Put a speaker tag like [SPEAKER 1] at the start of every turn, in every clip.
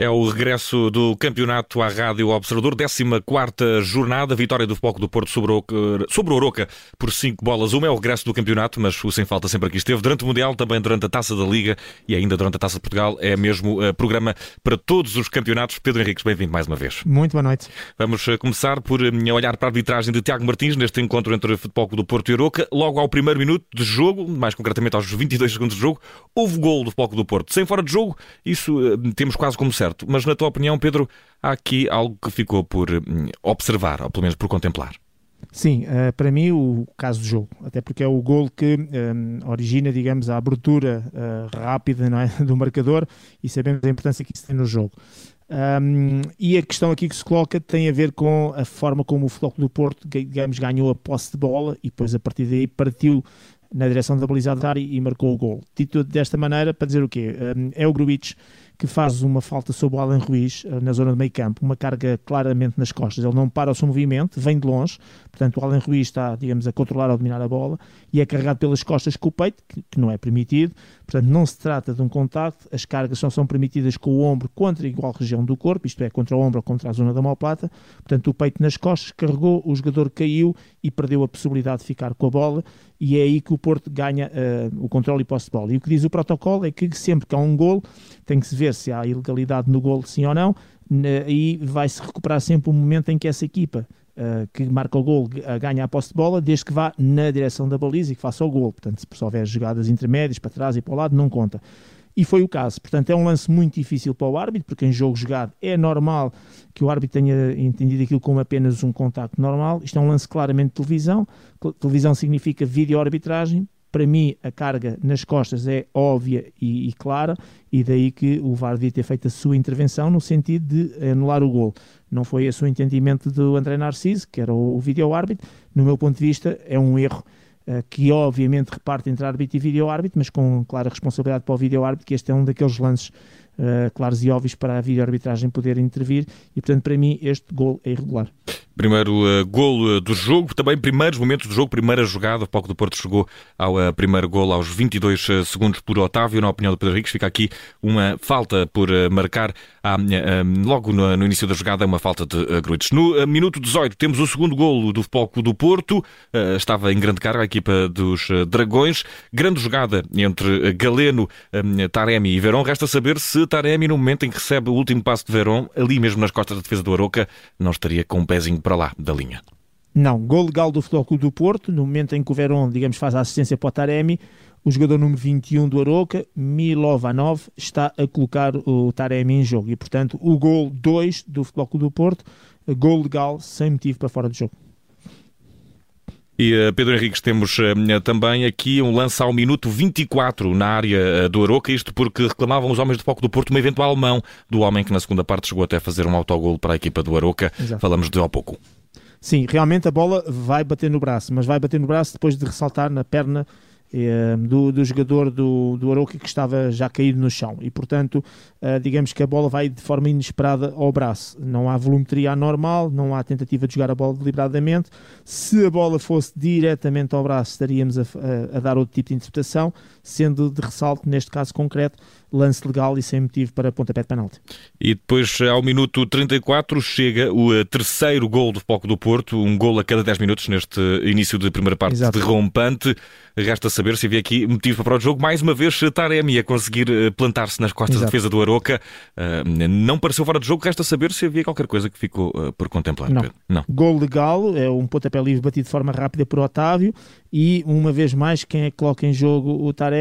[SPEAKER 1] É o regresso do campeonato à Rádio Observador, 14 jornada, vitória do Foco do Porto sobre o, sobre o Oroca por 5 bolas. Uma é o regresso do campeonato, mas o sem falta sempre aqui esteve. Durante o Mundial, também durante a Taça da Liga e ainda durante a Taça de Portugal, é mesmo uh, programa para todos os campeonatos. Pedro Henriques, bem-vindo mais uma vez.
[SPEAKER 2] Muito boa noite.
[SPEAKER 1] Vamos uh, começar por uh, olhar para a arbitragem de Tiago Martins neste encontro entre o Futebol do Porto e Oroca. Logo ao primeiro minuto de jogo, mais concretamente aos 22 segundos de jogo, houve gol do Futebol do Porto. Sem fora de jogo, isso temos quase como certo. Mas na tua opinião, Pedro, há aqui algo que ficou por hum, observar, ou pelo menos por contemplar.
[SPEAKER 2] Sim, uh, para mim o caso do jogo, até porque é o gol que um, origina, digamos, a abertura uh, rápida é, do marcador e sabemos a importância que isso tem no jogo. Um, e a questão aqui que se coloca tem a ver com a forma como o Futebol do Porto, digamos, ganhou a posse de bola e depois a partir daí partiu na direção da baliza área e marcou o gol. Dito desta maneira, para dizer o quê? Um, é o Grubic que faz uma falta sobre o Alan Ruiz eh, na zona de meio campo, uma carga claramente nas costas. Ele não para o seu movimento, vem de longe, portanto o Alan Ruiz está, digamos, a controlar ou dominar a bola e é carregado pelas costas com o peito, que, que não é permitido. Portanto, não se trata de um contacto, as cargas só são permitidas com o ombro contra igual região do corpo, isto é, contra o ombro ou contra a zona da malplata. Portanto, o peito nas costas carregou, o jogador caiu e perdeu a possibilidade de ficar com a bola e é aí que o Porto ganha uh, o controle e posse de bola. E o que diz o protocolo é que sempre que há um gol tem que se ver se há ilegalidade no gol, sim ou não, e vai-se recuperar sempre o momento em que essa equipa uh, que marca o gol uh, ganha a posse de bola, desde que vá na direção da baliza e que faça o gol. Portanto, se houver jogadas intermédias para trás e para o lado, não conta. E foi o caso. Portanto, é um lance muito difícil para o árbitro, porque em jogo jogado é normal que o árbitro tenha entendido aquilo como apenas um contacto normal. Isto é um lance claramente de televisão. Televisão significa vídeo-arbitragem. Para mim, a carga nas costas é óbvia e, e, clara, e daí que o VAR devia ter feito a sua intervenção no sentido de anular o gol. Não foi esse o entendimento do André Narciso, que era o, o vídeo-árbitro. No meu ponto de vista, é um erro eh, que obviamente reparte entre árbitro e vídeo-árbitro, mas com clara responsabilidade para o vídeo-árbitro, que este é um daqueles lances uh, claros e óbvios para a vídeo-arbitragem poder intervir, e portanto para mim este gol é irregular.
[SPEAKER 1] Primeiro uh, golo uh, do jogo, também primeiros momentos do jogo, primeira jogada. O Palco do Porto chegou ao uh, primeiro golo aos 22 uh, segundos por Otávio. Na opinião do Pedro Henriques, fica aqui uma falta por marcar à, logo no, no, início da jogada, uma falta de uh, Gruites. No minuto 18, temos o segundo golo do Palco do Porto. estava em grande carga a equipa dos Dragões. Grande jogada entre Galeno, Taremi e Verón. Resta saber se Taremi, no momento em que recebe o último passo de Verón, ali mesmo nas costas da defesa do Aroca, não estaria com um pezinho para lá da linha.
[SPEAKER 2] Não, gol legal do Futebol Clube do Porto, no momento em que o Verón, digamos, faz a assistência para o Taremi, o jogador número 21 do Aroca, Milovanov, está a colocar o Taremi em jogo. E, portanto, o gol 2 do Futebol Clube do Porto, gol legal, sem motivo para fora de jogo.
[SPEAKER 1] E uh, Pedro Henriques, temos uh, também aqui um lance ao minuto 24 na área do Aroca, isto porque reclamavam os homens de foco do Porto uma eventual mão do homem que na segunda parte chegou até a fazer um autogol para a equipa do Aroca. Exato. Falamos de há pouco.
[SPEAKER 2] Sim, realmente a bola vai bater no braço, mas vai bater no braço depois de ressaltar na perna eh, do, do, jogador do, do Aroca que estava já caído no chão. E portanto eh, digamos que a bola vai de forma inesperada ao braço. Não há volumetria anormal, não há tentativa de jogar a bola deliberadamente. Se a bola fosse diretamente ao braço estaríamos a, a, a dar outro tipo de interpretação sendo de ressalto neste caso concreto lance legal e sem motivo para pontapé de penalti.
[SPEAKER 1] E depois, ao minuto 34, chega o eh, terceiro gol do Foco do Porto, um gol a cada 10 minutos neste início de primeira parte Exato. derrompante. Resta saber se havia aqui motivo para o jogo. Mais uma vez, Taremi a conseguir eh, plantar-se nas costas Exato. da defesa do Aroca. Uh, não pareceu fora de jogo. Resta saber se havia qualquer coisa que ficou por contemplar.
[SPEAKER 2] Não. não. Gol legal, é um pontapé livre batido de forma rápida por Otávio. E, uma vez mais, quem é que coloca em jogo o Taremi?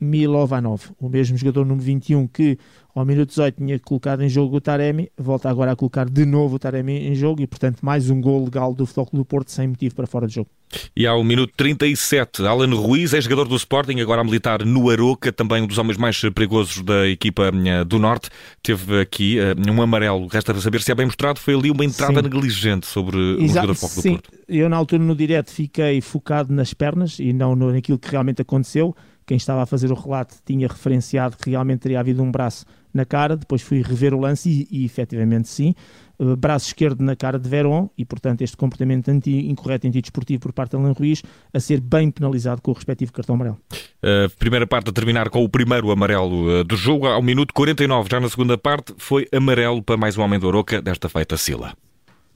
[SPEAKER 2] Milovanov, o mesmo jogador número 21 que ao minuto 18 tinha colocado em jogo o Taremi, volta agora a colocar de novo o Taremi em jogo e, portanto, mais um gol legal do Futebol do Porto sem motivo para fora de jogo.
[SPEAKER 1] E ao minuto 37, Alan Ruiz, é jogador do Sporting, agora a militar no Aroca, também um dos homens mais perigosos da equipa eh, do Norte, teve aqui eh, um amarelo. Resta saber se é bem mostrado, foi ali uma entrada Sim. negligente sobre o jogador do Foco do Porto.
[SPEAKER 2] Eu na altura no direto fiquei focado nas pernas e não naquilo que realmente aconteceu quem estava a fazer o relato tinha referenciado que realmente teria havido um braço na cara, depois fui rever o lance e, e efetivamente sim, uh, braço esquerdo na cara de Veron e portanto este comportamento anti, incorreto antidesportivo por parte de Alan Ruiz a ser bem penalizado com o respectivo cartão amarelo.
[SPEAKER 1] Uh, primeira parte a terminar com o primeiro amarelo uh, do jogo, ao minuto 49, já na segunda parte, foi amarelo para mais um homem do Oroca, desta feita Sila.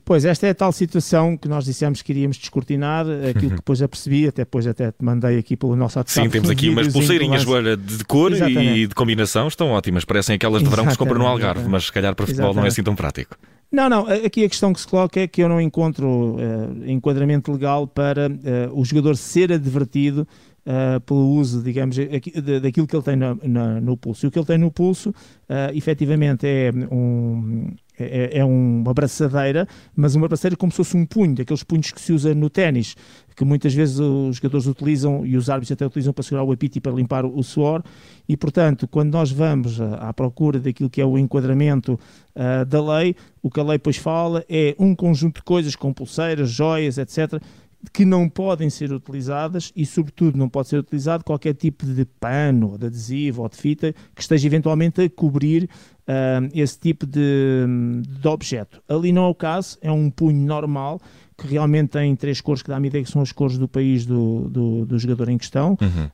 [SPEAKER 2] Pois, esta é a tal situação que nós dissemos que iríamos descortinar, aquilo que depois apercebi, até depois até te mandei aqui pelo nosso WhatsApp.
[SPEAKER 1] Sim, temos aqui umas pulseirinhas olha, de cor Exatamente. e de combinação, estão ótimas, parecem aquelas de verão que se compram no Algarve, mas se calhar para futebol Exatamente. não é assim tão prático.
[SPEAKER 2] Não, não, aqui a questão que se coloca é que eu não encontro uh, enquadramento legal para uh, o jogador ser advertido Uh, pelo uso, digamos, daquilo que ele tem no, no, no pulso. E o que ele tem no pulso, uh, efetivamente, é um, é, é uma braçadeira, mas uma braçadeira como se fosse um punho, daqueles punhos que se usa no ténis, que muitas vezes os jogadores utilizam e os árbitros até utilizam para segurar o apito e para limpar o suor. E, portanto, quando nós vamos à procura daquilo que é o enquadramento uh, da lei, o que a lei depois fala é um conjunto de coisas, com pulseiras, joias, etc., que não podem ser utilizadas e, sobretudo, não pode ser utilizado qualquer tipo de pano, de adesivo ou de fita que esteja eventualmente a cobrir uh, esse tipo de, de objeto. Ali não é o caso, é um punho normal que realmente tem três cores que dá-me ideia que são as cores do país do, do, do jogador em questão. Uhum.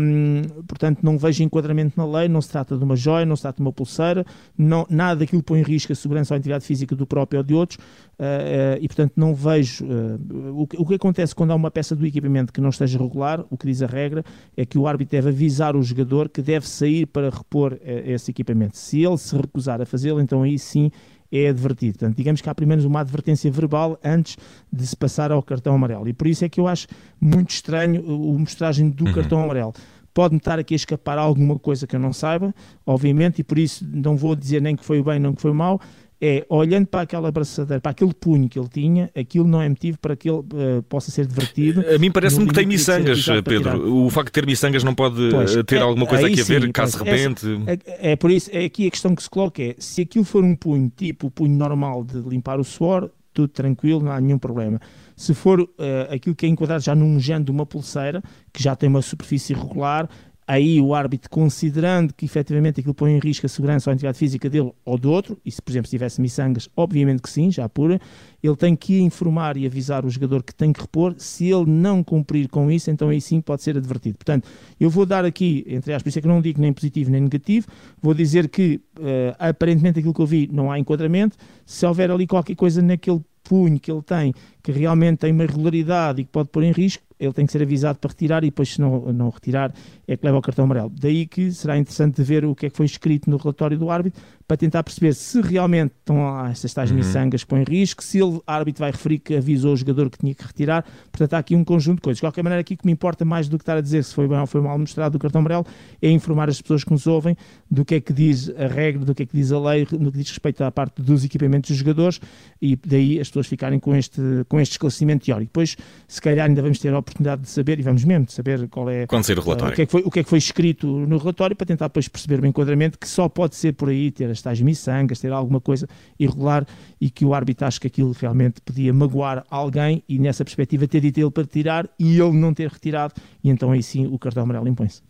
[SPEAKER 2] Um, portanto, não vejo enquadramento na lei, não se trata de uma joia, não se trata de uma pulseira, não, nada daquilo põe em risco a segurança ou a integridade física do próprio ou de outros, uh, uh, e portanto não vejo. Uh, o, que, o que acontece quando há uma peça do equipamento que não esteja regular, o que diz a regra, é que o árbitro deve avisar o jogador que deve sair para repor esse equipamento. Se ele se recusar a fazê-lo, então aí sim é advertido. Portanto, digamos que há primeiro uma advertência verbal antes de se passar ao cartão amarelo. E por isso é que eu acho muito estranho o mostragem do uhum. cartão amarelo pode-me estar aqui a escapar alguma coisa que eu não saiba, obviamente, e por isso não vou dizer nem que foi bem, nem que foi mal, é, olhando para aquela abraçadeira, para aquele punho que ele tinha, aquilo não é motivo para que ele uh, possa ser divertido.
[SPEAKER 1] A mim parece-me que tem miçangas, Pedro. O facto de ter miçangas não pode pois, ter é, alguma coisa aqui sim, a ver, caso de repente.
[SPEAKER 2] É, é, por isso, é aqui a questão que se coloca é, se aquilo for um punho, tipo o punho normal de limpar o suor, tudo tranquilo, não há nenhum problema. Se for uh, aquilo que é enquadrado já num género de uma pulseira, que já tem uma superfície irregular, aí o árbitro, considerando que efetivamente aquilo põe em risco a segurança ou a integridade física dele ou do outro, e se por exemplo se tivesse miçangas, obviamente que sim, já pura, ele tem que informar e avisar o jogador que tem que repor, se ele não cumprir com isso, então aí sim pode ser advertido. Portanto, eu vou dar aqui, entre aspas, por isso é que não digo nem positivo nem negativo, vou dizer que uh, aparentemente aquilo que eu vi não há enquadramento, se houver ali qualquer coisa naquele punho que ele tem, que realmente tem uma irregularidade e que pode pôr em risco, ele tem que ser avisado para retirar e depois, se não, não retirar, é que leva o cartão amarelo. Daí que será interessante ver o que é que foi escrito no relatório do árbitro para tentar perceber se realmente estão lá estas tais uhum. miçangas que põem em risco, se ele, o árbitro vai referir que avisou o jogador que tinha que retirar. Portanto, há aqui um conjunto de coisas. De qualquer maneira, aqui que me importa mais do que estar a dizer se foi bem ou foi mal mostrado o cartão amarelo é informar as pessoas que nos ouvem do que é que diz a regra, do que é que diz a lei, no que diz respeito à parte dos equipamentos dos jogadores e daí as pessoas ficarem com este, com este esclarecimento teórico. Depois, se calhar, ainda vamos ter a oportunidade de saber, e vamos mesmo saber qual é,
[SPEAKER 1] Quando sair o, relatório. Uh,
[SPEAKER 2] o, que é que foi, o que é que foi escrito no relatório para tentar depois perceber o enquadramento que só pode ser por aí ter as tais miçangas, ter alguma coisa irregular e que o árbitro acha que aquilo realmente podia magoar alguém e nessa perspectiva ter dito ele para tirar e ele não ter retirado e então aí sim o cartão amarelo impõe-se.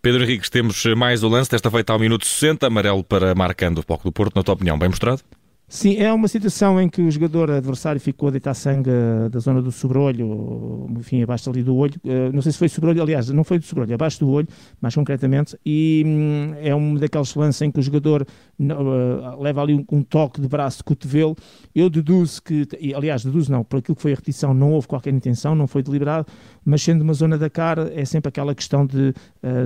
[SPEAKER 1] Pedro Henriques, temos mais o lance, desta feita ao minuto 60, amarelo para marcando o Poco do Porto, na tua opinião, bem mostrado?
[SPEAKER 2] Sim, é uma situação em que o jogador adversário ficou a deitar sangue da zona do sobrolho, enfim, abaixo ali do olho. Eh, não sei se foi sobrolho, aliás, não foi do sobrolho, abaixo do olho, mais concretamente. E hum, é um daqueles lances em que o jogador uh, leva ali um, toque de braço de cotovelo. Eu deduzo que, aliás, deduzo não, por aquilo que foi a repetição, não houve qualquer intenção, não foi deliberado, mas sendo uma zona da cara, é sempre aquela questão de,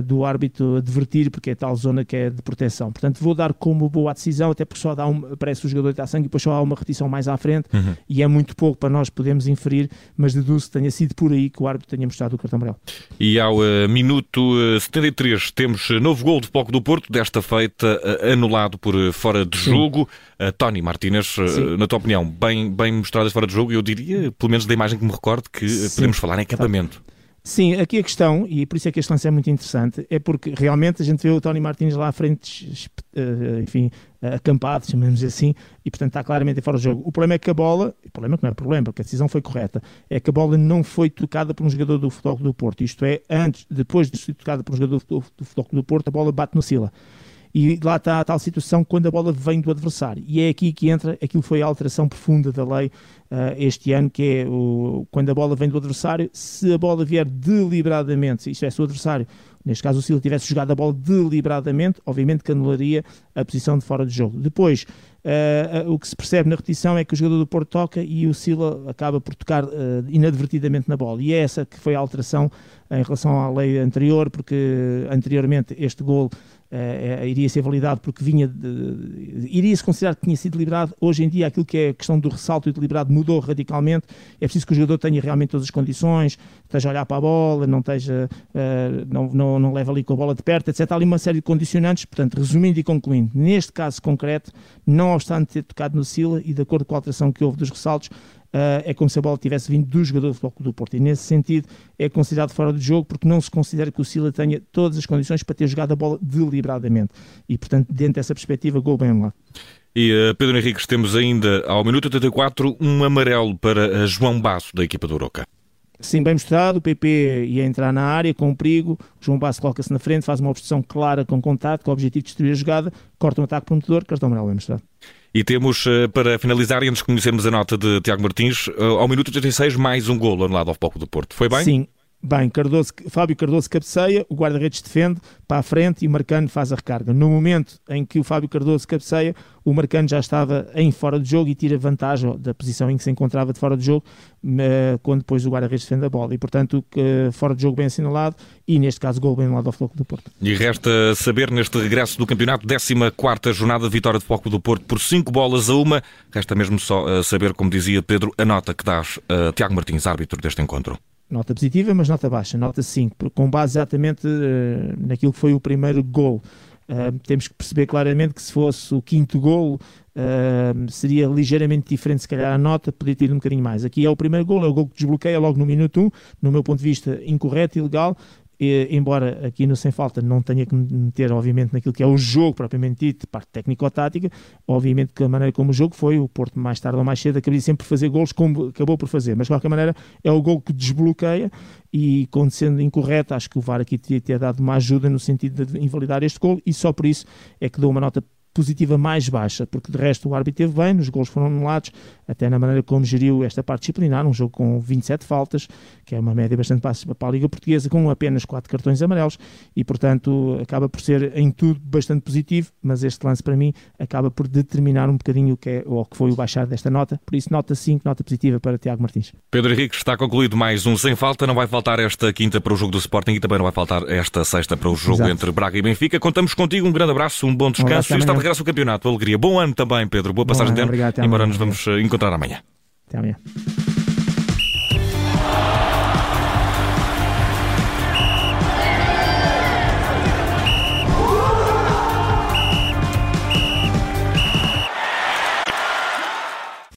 [SPEAKER 2] do árbitro advertir, porque é tal zona que é de proteção. Portanto, vou dar como boa decisão, até porque só dá um, parece o jogador deitar sangue e depois só há uma repetição mais à frente uhum. e é muito pouco para nós podermos inferir, mas deduzo que tenha sido por aí que o árbitro tenha mostrado o cartão amarelo.
[SPEAKER 1] E ao uh, minuto uh, 73 temos novo gol de Poco do Porto, desta feita uh, anulado por fora de jogo. Tony Martínez, na tua opinião, bem, bem mostradas fora de jogo, eu diria, pelo menos da imagem que me recordo, que Sim. podemos falar em acampamento.
[SPEAKER 2] Sim, aqui a questão, e por isso é que este lance é muito interessante, é porque realmente a gente vê o Tony Martins lá à frente, eh, enfim, acampado, chamamos assim, e portanto está claramente fora do jogo. O problema é que a bola, o problema é que não é problema, porque a decisão foi correta, é que a bola não foi tocada por um jogador do Futebol do Porto, isto é, antes, depois de ser tocada por um jogador do, do Futebol do Porto, a bola bate no Sila. E lá está a tal situação quando a bola vem do adversário. E é aqui que entra aquilo foi a alteração profunda da lei uh, este ano, que é o, quando a bola vem do adversário, se a bola vier deliberadamente, isto é, se o adversário, neste caso o Sila, tivesse jogado a bola deliberadamente, obviamente que anularia a posição de fora de jogo. Depois, uh, uh, o que se percebe na repetição é que o jogador do Porto toca e o Sila acaba por tocar inadvertidamente na bola. E é essa que foi a alteração em relação à lei anterior, porque anteriormente este gol uh, iria ser validado porque vinha de, iria-se considerar que tinha sido deliberado. Hoje em dia, aquilo que é a questão do ressalto e deliberado mudou radicalmente. É preciso que o jogador tenha realmente todas as condições, esteja a olhar para a bola, não, esteja, uh, não, não, não leva ali com a bola de perto, etc. Há ali uma série de condicionantes. Portanto, resumindo e concluindo, neste caso concreto, não obstante ter tocado no Sila e de acordo com a alteração que houve dos ressaltos, é como se a bola tivesse vindo do jogador do Futebol do Porto. E nesse sentido é considerado fora do jogo porque não se considera que o Sila tenha todas as condições para ter jogado a bola deliberadamente. E, portanto, dentro dessa perspectiva, gol bem lá.
[SPEAKER 1] E uh, Pedro Henriques, temos ainda ao minuto 84 um amarelo para João Basso da equipa do Oroca.
[SPEAKER 2] Sim, bem mostrado, o PP ia entrar na área com perigo, o João Basso coloca-se na frente, faz uma obstrução clara com contato, com o objetivo de destruir a jogada, corta um ataque prometedor, cartão amarelo bem mostrado.
[SPEAKER 1] E temos, eh, para finalizar, e antes de conhecermos a nota de Tiago Martins, eh, ao minuto 86, mais um golo anulado ao Foco do Porto. Foi bem?
[SPEAKER 2] Sim, Bem, Cardoso, Fábio Cardoso cabeceia, o guarda-redes defende para a frente e o Marcano faz a recarga. No momento em que o Fábio Cardoso cabeceia, o Marcano já estava em fora de jogo e tira vantagem da posição em que se encontrava de fora de jogo, quando depois o guarda-redes defende a bola. E, portanto, fora de jogo bem assinalado e, neste caso, gol bem lado ao Floco do Porto.
[SPEAKER 1] E resta saber, neste regresso do campeonato, 14 jornada, vitória do Floco do Porto por 5 bolas a uma. Resta mesmo só eh, saber, como dizia Pedro, a nota que dás a Tiago Martins, árbitro deste encontro
[SPEAKER 2] nota positiva, mas nota baixa, nota 5, com base exatamente uh, naquilo que foi o primeiro gol. Uh, temos que perceber claramente que se fosse o quinto gol uh, seria ligeiramente diferente, se calhar a nota poderia ter um bocadinho mais. Aqui é o primeiro gol, é o gol que desbloqueia logo no minuto 1, um, no meu ponto de vista incorreto e embora aqui no Sem Falta não tenha que meter, obviamente, naquilo que é o jogo propriamente dito, parte técnico-tática, obviamente que a maneira como o jogo foi, o Porto mais tarde ou mais cedo acabaria sempre por fazer gols como acabou por fazer, mas de qualquer maneira é o gol que desbloqueia e, quando sendo incorreto, acho que o VAR aqui teria ter dado uma ajuda no sentido de invalidar este gol e só por isso é que dou uma nota positiva mais baixa, porque de resto o árbitro teve bem, os gols foram anulados, até na maneira como geriu esta parte disciplinar, um jogo com 27 faltas, que é uma média bastante baixa para a Liga Portuguesa, com apenas 4 cartões amarelos, e portanto acaba por ser em tudo bastante positivo, mas este lance para mim acaba por determinar um bocadinho o que, é, ou que foi o baixar desta nota, por isso nota 5, nota positiva para Tiago Martins.
[SPEAKER 1] Pedro Henrique, está concluído mais um sem falta, não vai faltar esta quinta para o jogo do Sporting e também não vai faltar esta sexta para o jogo Exato. entre Braga e Benfica. Contamos contigo, um grande abraço, um bom descanso um e regresso ao campeonato. Alegria. Bom ano também, Pedro. Boa passagem de ano. Embora nos vamos eh, encontrar amanhã.
[SPEAKER 2] Até amanhã.